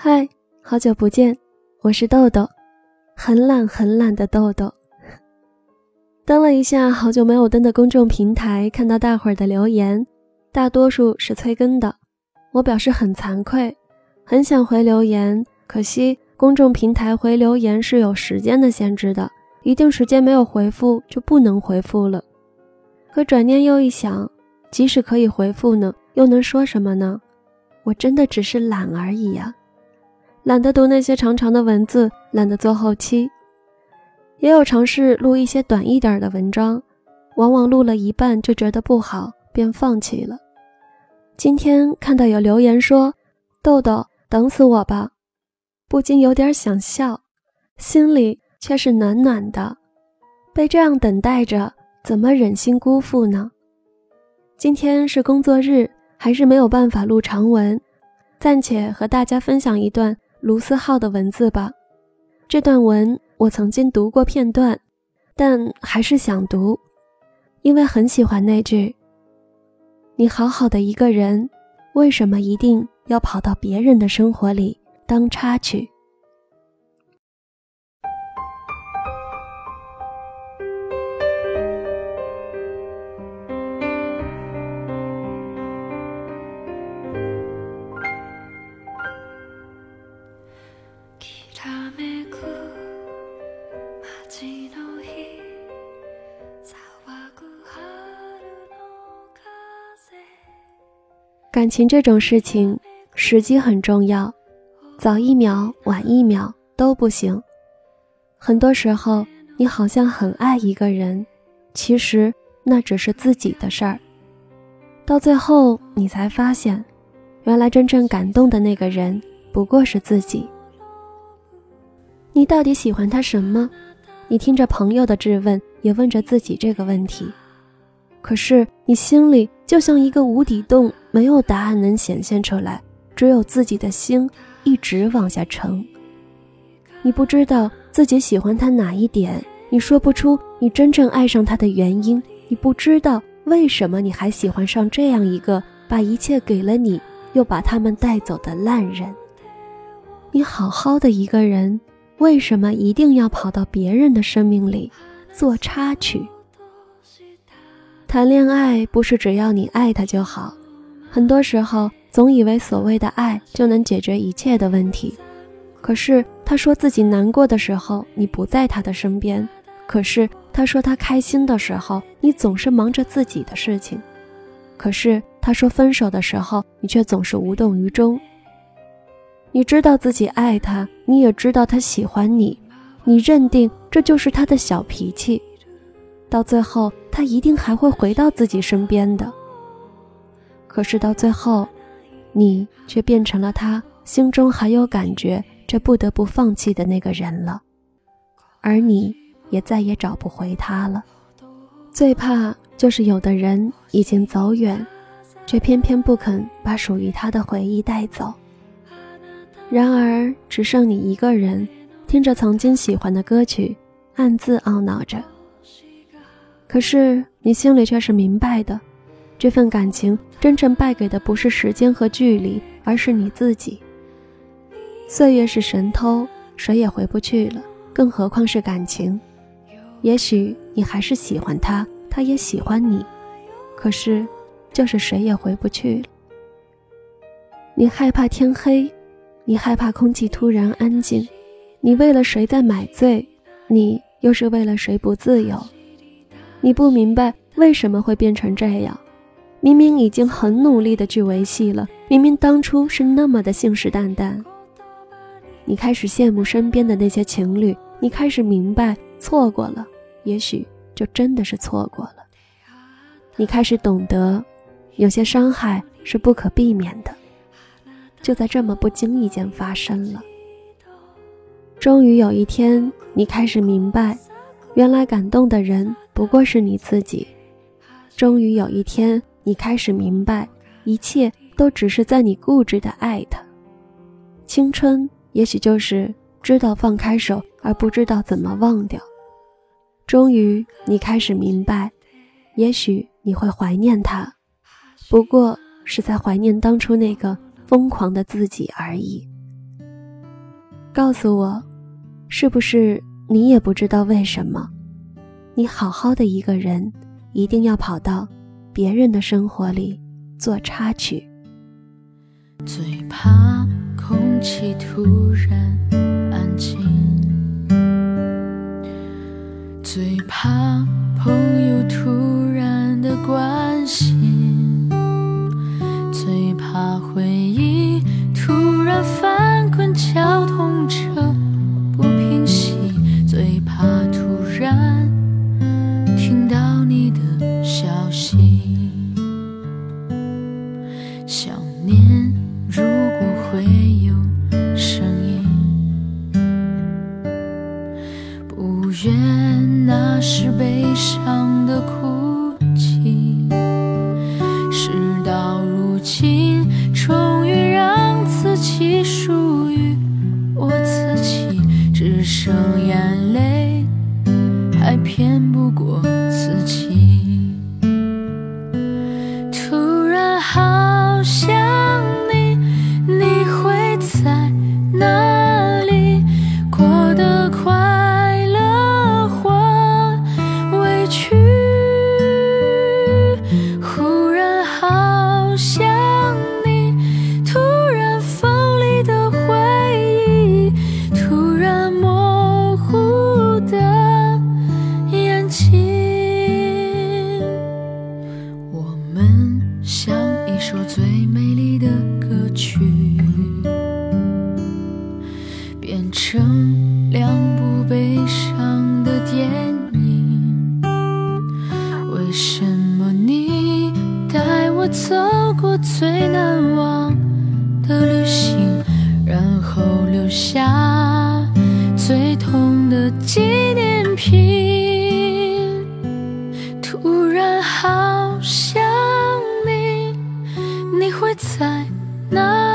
嗨，好久不见，我是豆豆，很懒很懒的豆豆。登了一下好久没有登的公众平台，看到大伙儿的留言，大多数是催更的。我表示很惭愧，很想回留言，可惜公众平台回留言是有时间的限制的，一定时间没有回复就不能回复了。可转念又一想，即使可以回复呢，又能说什么呢？我真的只是懒而已呀。懒得读那些长长的文字，懒得做后期，也有尝试录一些短一点的文章，往往录了一半就觉得不好，便放弃了。今天看到有留言说：“豆豆，等死我吧！”不禁有点想笑，心里却是暖暖的。被这样等待着，怎么忍心辜负呢？今天是工作日，还是没有办法录长文，暂且和大家分享一段。卢思浩的文字吧，这段文我曾经读过片段，但还是想读，因为很喜欢那句：“你好好的一个人，为什么一定要跑到别人的生活里当插曲？”感情这种事情，时机很重要，早一秒、晚一秒都不行。很多时候，你好像很爱一个人，其实那只是自己的事儿。到最后，你才发现，原来真正感动的那个人不过是自己。你到底喜欢他什么？你听着朋友的质问，也问着自己这个问题。可是你心里就像一个无底洞，没有答案能显现出来，只有自己的心一直往下沉。你不知道自己喜欢他哪一点，你说不出你真正爱上他的原因，你不知道为什么你还喜欢上这样一个把一切给了你，又把他们带走的烂人。你好好的一个人，为什么一定要跑到别人的生命里做插曲？谈恋爱不是只要你爱他就好，很多时候总以为所谓的爱就能解决一切的问题。可是他说自己难过的时候，你不在他的身边；可是他说他开心的时候，你总是忙着自己的事情；可是他说分手的时候，你却总是无动于衷。你知道自己爱他，你也知道他喜欢你，你认定这就是他的小脾气。到最后，他一定还会回到自己身边的。可是到最后，你却变成了他心中还有感觉却不得不放弃的那个人了，而你也再也找不回他了。最怕就是有的人已经走远，却偏偏不肯把属于他的回忆带走。然而，只剩你一个人，听着曾经喜欢的歌曲，暗自懊恼着。可是你心里却是明白的，这份感情真正败给的不是时间和距离，而是你自己。岁月是神偷，谁也回不去了，更何况是感情。也许你还是喜欢他，他也喜欢你，可是就是谁也回不去。你害怕天黑，你害怕空气突然安静，你为了谁在买醉，你又是为了谁不自由？你不明白为什么会变成这样，明明已经很努力的去维系了，明明当初是那么的信誓旦旦。你开始羡慕身边的那些情侣，你开始明白错过了，也许就真的是错过了。你开始懂得，有些伤害是不可避免的，就在这么不经意间发生了。终于有一天，你开始明白，原来感动的人。不过是你自己。终于有一天，你开始明白，一切都只是在你固执的爱他。青春也许就是知道放开手，而不知道怎么忘掉。终于，你开始明白，也许你会怀念他，不过是在怀念当初那个疯狂的自己而已。告诉我，是不是你也不知道为什么，你好好的一个人，一定要跑到别人的生活里做插曲？最怕空气突然安静，最怕朋友突然的关心，最怕回忆念。如果会有声音，不愿那是悲伤的哭泣。事到如今，想你突然锋利的回忆突然模糊的眼睛我们像一首最美丽的歌曲。走过最难忘的旅行然后留下最痛的纪念品。突然好想你你会在哪